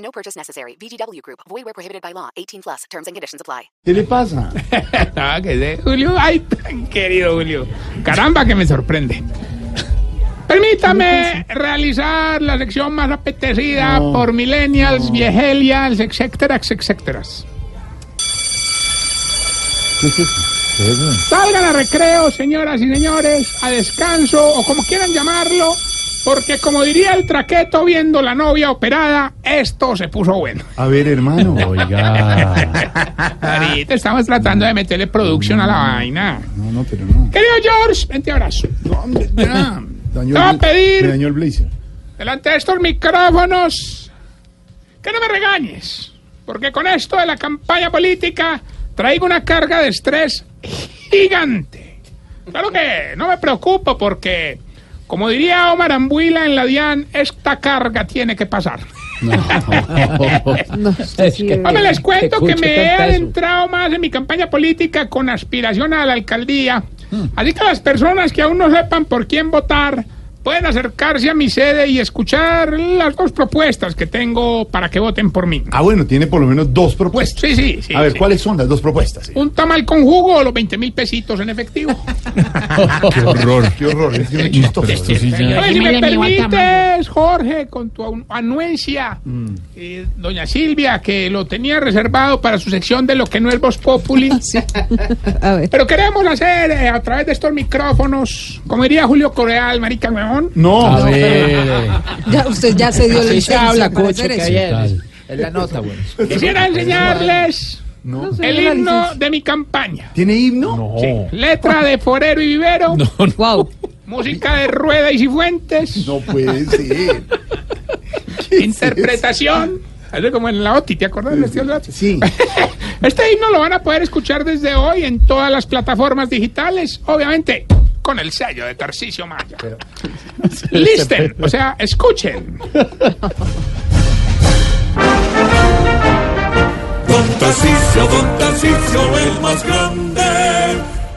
No purchase necessary. VGW Group. Void where prohibited by law. 18 plus. Terms and conditions apply. ¿Qué le pasa? Ah, que de Julio, ay, tan querido Julio. Caramba, que me sorprende. Permítame realizar la sección más apetecida por millennials, viejelials, etcétera, etcétera. ¿Qué es eso? ¿Qué es eso? Salgan a recreo, señoras y señores, a descanso o como quieran llamarlo, porque como diría el traqueto viendo la novia operada, esto se puso bueno. A ver, hermano. Oiga. Ahorita estamos tratando de meterle producción a la vaina. No, no, pero no. Querido George, vente abrazo. Te voy a pedir- Me dañó el blazer. delante de estos micrófonos que no me regañes, porque con esto de la campaña política traigo una carga de estrés gigante. Claro que no me preocupo porque, como diría Omar Ambuila en la DIAN, esta carga tiene que pasar. Hombre, les cuento que me he adentrado más en mi campaña política con aspiración a la alcaldía. Así que las personas que aún no sepan por quién votar pueden acercarse a mi sede y escuchar las dos propuestas que tengo para que voten por mí. Ah, bueno, tiene por lo menos dos propuestas. Sí, sí, sí. A ver, sí. ¿cuáles son las dos propuestas? Un tamal con jugo o los 20 mil pesitos en efectivo. Qué horror. Qué horror, es muy chistoso. pero esto sí si me permites, Jorge, con tu anu- anuencia, Mm. eh, doña Silvia, que lo tenía reservado para su sección de lo que no es Voz Populi. A ver. Pero queremos hacer eh, a través de estos micrófonos, como diría Julio Coreal, marica weón, No, A ver. Ya, usted ya se dio se licencia habla, para cocho, hacer que eso. ayer Tal. es la nota, güey. quisiera enseñarles no. se el himno de mi campaña. ¿Tiene himno? No. Letra de Forero y Vivero, Wow. música de Rueda y Cifuentes, No puede ser. interpretación. Así como en la OTI, ¿te acuerdas del estilo de la OTI? Sí. Este himno lo van a poder escuchar desde hoy en todas las plataformas digitales, obviamente con el sello de Tarcisio Maya. Listen, o sea, escuchen. Don Tarcisio, Don Tarcisio, el más grande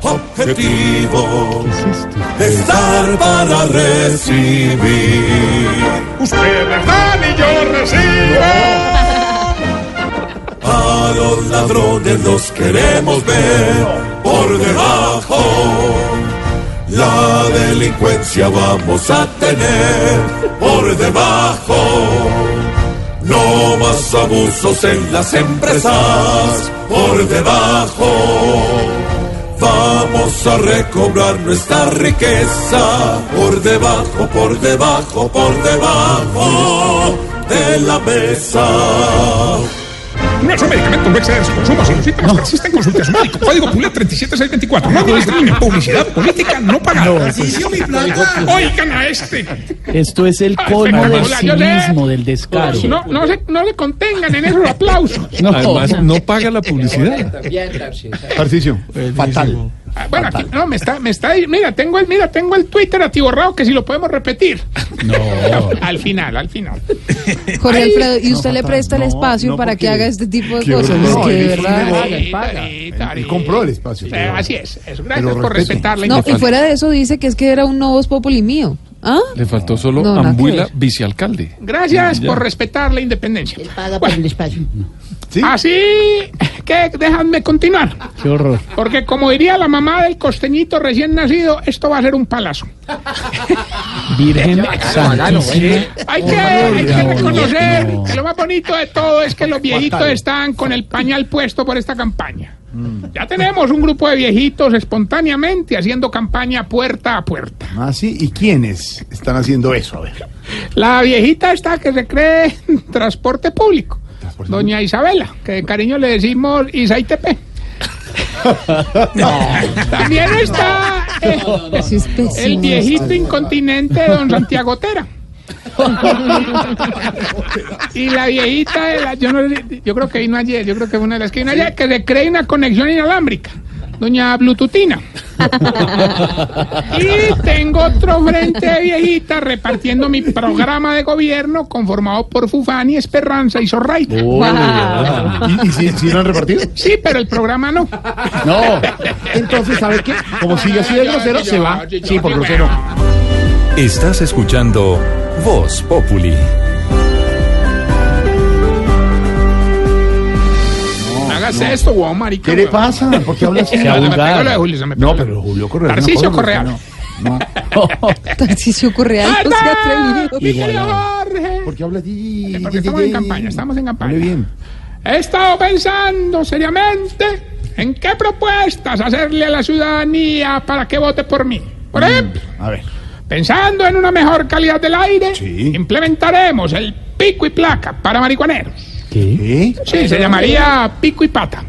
objetivo es dar para recibir. Ustedes dan y yo recibo. A los ladrones los queremos ver por debajo. La delincuencia vamos a tener por debajo. No más abusos en las empresas por debajo. Vamos a recobrar nuestra riqueza por debajo, por debajo, por debajo de la mesa. No son medicamentos, no exceden su consumo. Si los síntomas persisten, consulte a su médico. Código PULET 37624. No administra publicidad política no pagada. Oigan a este. Esto es el colmo del cinismo, del descaro. No, no, se, no le contengan en esos aplausos. Además, no paga la publicidad. Tarcicio. Fatal. Ah, Bueno, aquí, no, me está, me está, mira, tengo el, mira, tengo el Twitter atiborrado que si lo podemos repetir. No. al final, al final. Jorge Alfredo, ¿y usted le presta el espacio no, para que haga este tipo de cosas? que verdad. Él compró el espacio, así es. eso. Gracias pero por respete. respetar la No, y fuera de eso dice que es que era un nuevo Populi mío. ¿Ah? Le faltó solo No, Ambuila, vicealcalde. Gracias Ya. por respetar la independencia. Él paga por el espacio. ¿Sí? Así que déjame continuar. Qué horror. Porque como diría la mamá del costeñito recién nacido, esto va a ser un palazo. Virgen Santísima. Hay que, hay que no, reconocer no. que lo más bonito de todo es que los viejitos están con el pañal puesto por esta campaña. Ya tenemos un grupo de viejitos espontáneamente haciendo campaña puerta a puerta. Ah, sí. ¿Y quiénes están haciendo eso? A ver. La viejita está que se cree en transporte público. Doña Isabela, que de cariño le decimos Isaitepe. También está eh, el viejito incontinente don Santiago Tera. Y la viejita, de la- yo, no, yo creo que vino ayer, yo creo que fue una de las que vino ayer, que se cree una conexión inalámbrica. Doña Bluetoothina. Y tengo otro frente de viejita repartiendo mi programa de gobierno conformado por Fufani, Esperanza y Zorraita. ¿Y, y si, si lo han repartido? Sí, pero el programa no. No. Entonces, ¿sabe qué? Como sigue así de grosero, se va. Sí, por grosero. Estás escuchando Voz Populi. No hagas esto, weón, marica. ¿Qué le pasa? ¿Por qué habla así? Se me pegó lo de Julio, se me pegó No, pero Julio cosa, Correal. No. no. Tarcisio Correal, no se atrevido. Jorge. ¿Por qué habla así? Porque estamos en campaña, estamos en campaña. Hable bien. He estado pensando seriamente en qué propuestas hacerle a la ciudadanía para que vote por mí. Por ejemplo, A ver. pensando en una mejor calidad del aire, Sí. implementaremos el pico y placa para marihuaneros. ¿Qué? Sí, se llamaría pico y pata.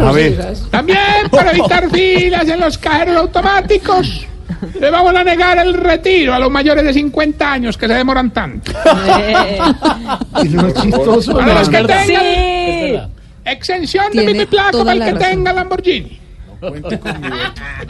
A ver. También para evitar filas en los cajeros automáticos. Le vamos a negar el retiro a los mayores de 50 años que se demoran tanto. Es chistoso. Para los que tengan exención de Tiene y placa toda para el la que razón. tenga Lamborghini.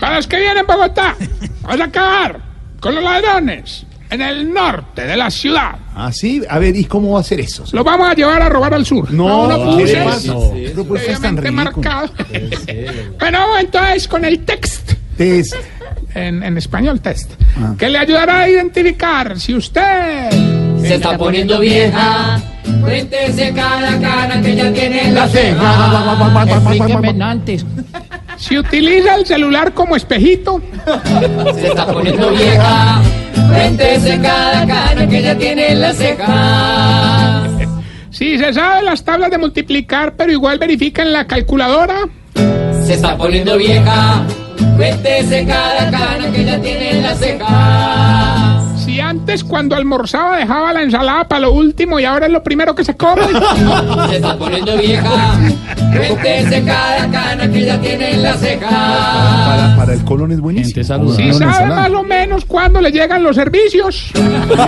Para los que vienen a Bogotá, vamos a acabar con los ladrones en el norte de la ciudad. Ah, sí. A ver, ¿y cómo va a hacer eso? Los vamos a llevar a robar al sur. No, no, ¿qué le buses pasa? ¿Qué propuesta es tan marcados. Bueno, entonces con el text. Test. en, en español test, Ah. que le ayudará a identificar si usted Se está poniendo vieja. Cuéntese cada cara que ya tiene en la ceja. Explíqueme antes. si utiliza el celular como espejito, Se está poniendo vieja. Cuéntese cada cara que ya tiene en la ceja. si se sabe las tablas de multiplicar, pero igual verifica en la calculadora, Se está poniendo vieja. Cuéntese cada cara que ya tiene en la ceja. Antes cuando almorzaba dejaba la ensalada para lo último y ahora es lo primero que se come, Se está poniendo vieja. Cuéntese cada cana que ya tiene en la ceja. Para, para el colon es buenísimo. Gente Una sabe ensalada. más o menos cuándo le llegan los servicios, Se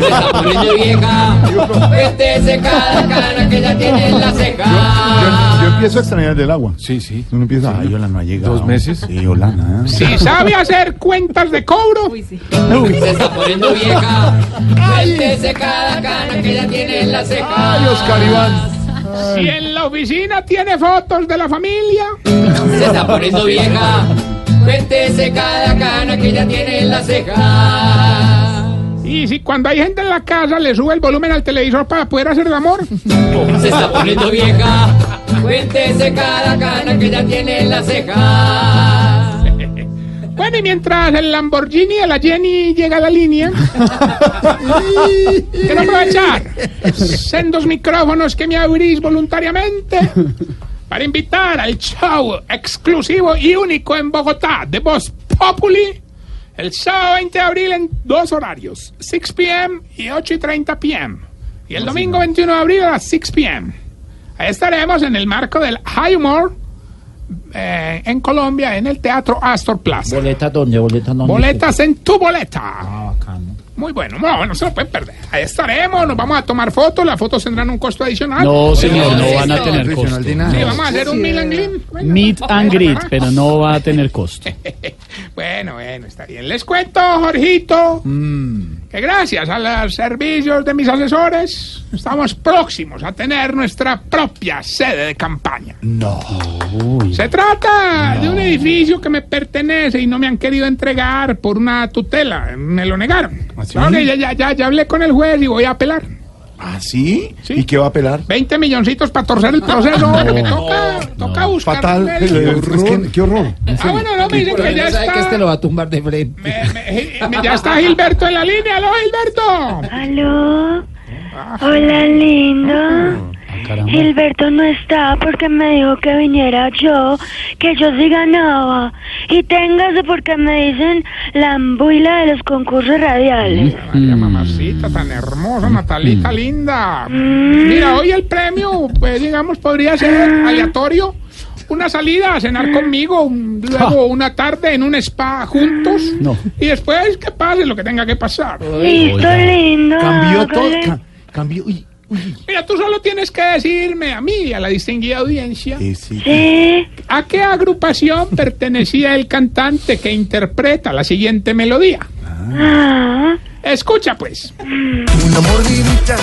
está poniendo vieja. Cuéntese cada cana que ya tiene en la Yo, ceja. yo empiezo a extrañar del agua. Sí, sí. Uno empieza, ay, Hola no ha llegado. ¿Dos meses? Sí, hola, nada. si sabe hacer cuentas de cobro, Se está poniendo vieja. Cuéntese cada cana que ya tiene en la ceja. Ay, Oscar Iván. si en la oficina tiene fotos de la familia, Se está poniendo vieja. Cuéntese cada cana que ya tiene en la ceja. y si cuando hay gente en la casa le sube el volumen al televisor para poder hacer el amor. Se está poniendo vieja. Cuéntese cada cana que ya tiene en la ceja. Bueno, y mientras el Lamborghini de la Jenny llega a la línea, quiero aprovechar sendos micrófonos que me abrís voluntariamente para invitar al show exclusivo y único en Bogotá de Voz Populi el sábado 20 de abril en dos horarios, 6 p.m. y 8 y 30 p.m. Y el domingo 21 de abril a las 6 p.m. Ahí estaremos en el marco del High Humor eh, en Colombia en el Teatro Astor Plaza. ¿Boleta dónde? ¿Boleta dónde? Boletas en tu boleta. Ah, bacano. Muy bueno, no, no se lo pueden perder. Ahí estaremos, nos vamos a tomar fotos, las fotos tendrán un costo adicional. No, señor, no van a tener costo. Sí, vamos a hacer un meet and greet. Meet and greet, pero no va a tener costo. Bueno, bueno, está bien. Les cuento, Jorgito, que gracias a los servicios de mis asesores, estamos próximos a tener nuestra propia sede de campaña. No. Se trata de un edificio que me pertenece y no me han querido entregar por una tutela. Me lo negaron. ¿Ah, sí? Claro que ya, ya, ya, ya hablé con el juez y voy a apelar. ¿Ah, sí? Sí. ¿Y qué va a apelar? 20 milloncitos para torcer el proceso. me toca, toca buscar. Fatal. el- Es que- qué horror. Ah, bueno, no, me dicen que ya está. este va a tumbar de frente. me- me- me- ya está Gilberto en la línea. ¿Aló, Gilberto? Aló, hola lindo. Ah. Gilberto no está porque me dijo que viniera yo, que yo sí ganaba. Y téngase porque me dicen la ambuila de los concursos radiales. María mamacita, tan hermosa, Natalita linda. Mm. Mira, hoy el premio, pues digamos, podría ser aleatorio una salida a cenar conmigo, luego una tarde en un spa juntos. No. Y después que pase lo que tenga que pasar. Listo, lindo. Cambió todo. ca- cambió. Uy. Mira, tú solo tienes que decirme a mí y a la distinguida audiencia sí. Sí. a qué agrupación pertenecía el cantante que interpreta la siguiente melodía. Ah. Escucha pues. Una mordidita,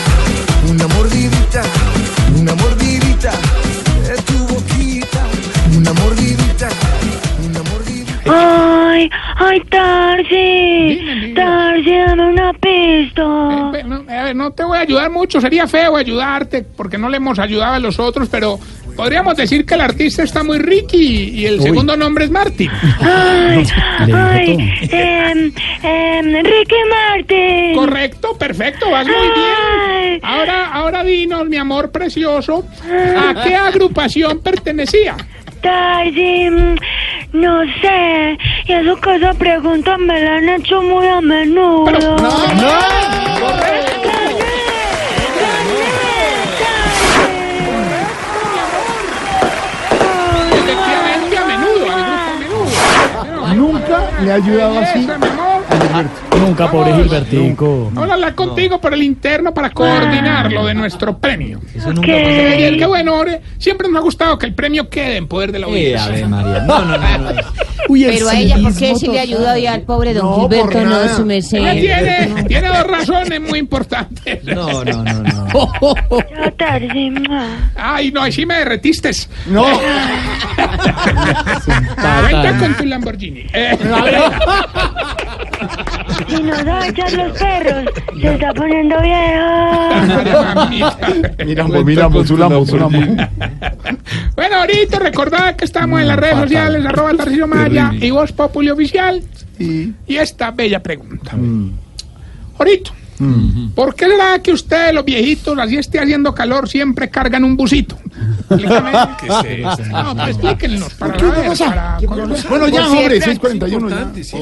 una mordidita, Ay, Tarsi. Dime, dime. Tarsi, dame una pista. Eh, no, a ver, no te voy a ayudar mucho, sería feo ayudarte porque no le hemos ayudado a los otros, pero podríamos decir que el artista está muy Ricky y el segundo nombre es Martin. Ay, ay, em, em, Ricky Martin. Correcto, perfecto, vas muy Ay. bien. Ahora, ahora dinos, mi amor precioso, ¿a qué agrupación pertenecía? Tarsi, mm, no sé. Y eso que esa pregunta me la han hecho muy a menudo. Pero- grupo a menudo. Nunca le ha ayudado así. Eso. Nunca, pobre. Gilbertico. Vamos a hablar contigo por el interno para coordinar lo de nuestro premio. Ok. Y el que bueno, siempre nos ha gustado que el premio quede en poder de la audiencia. María. No, no, no. no. Uy, el Pero a ella, ¿por qué si le ayuda hoy al pobre don No, Gilberto? No, su merced. Tiene, tiene dos razones muy importantes. No, no, no, no. Mua. Ay, no, ahí sí me derretiste. No. Cuenta con tu Lamborghini. Eh, Y no se va a echar los perros. Se está poniendo viejo. Miramos, miramos, sulamos, sulamos. Bueno, ahorita recordad que estamos en las redes sociales, arroba Tarcisio Maya y Voz Populi Oficial. Sí. Y esta bella pregunta. Ahorita, ¿por qué será que ustedes, los viejitos, así esté haciendo calor, siempre cargan un busito? No, pues explíquenos para ¿Qué ver, pasa? para- Bueno, ya, hombre, 6.41 ya. Sí.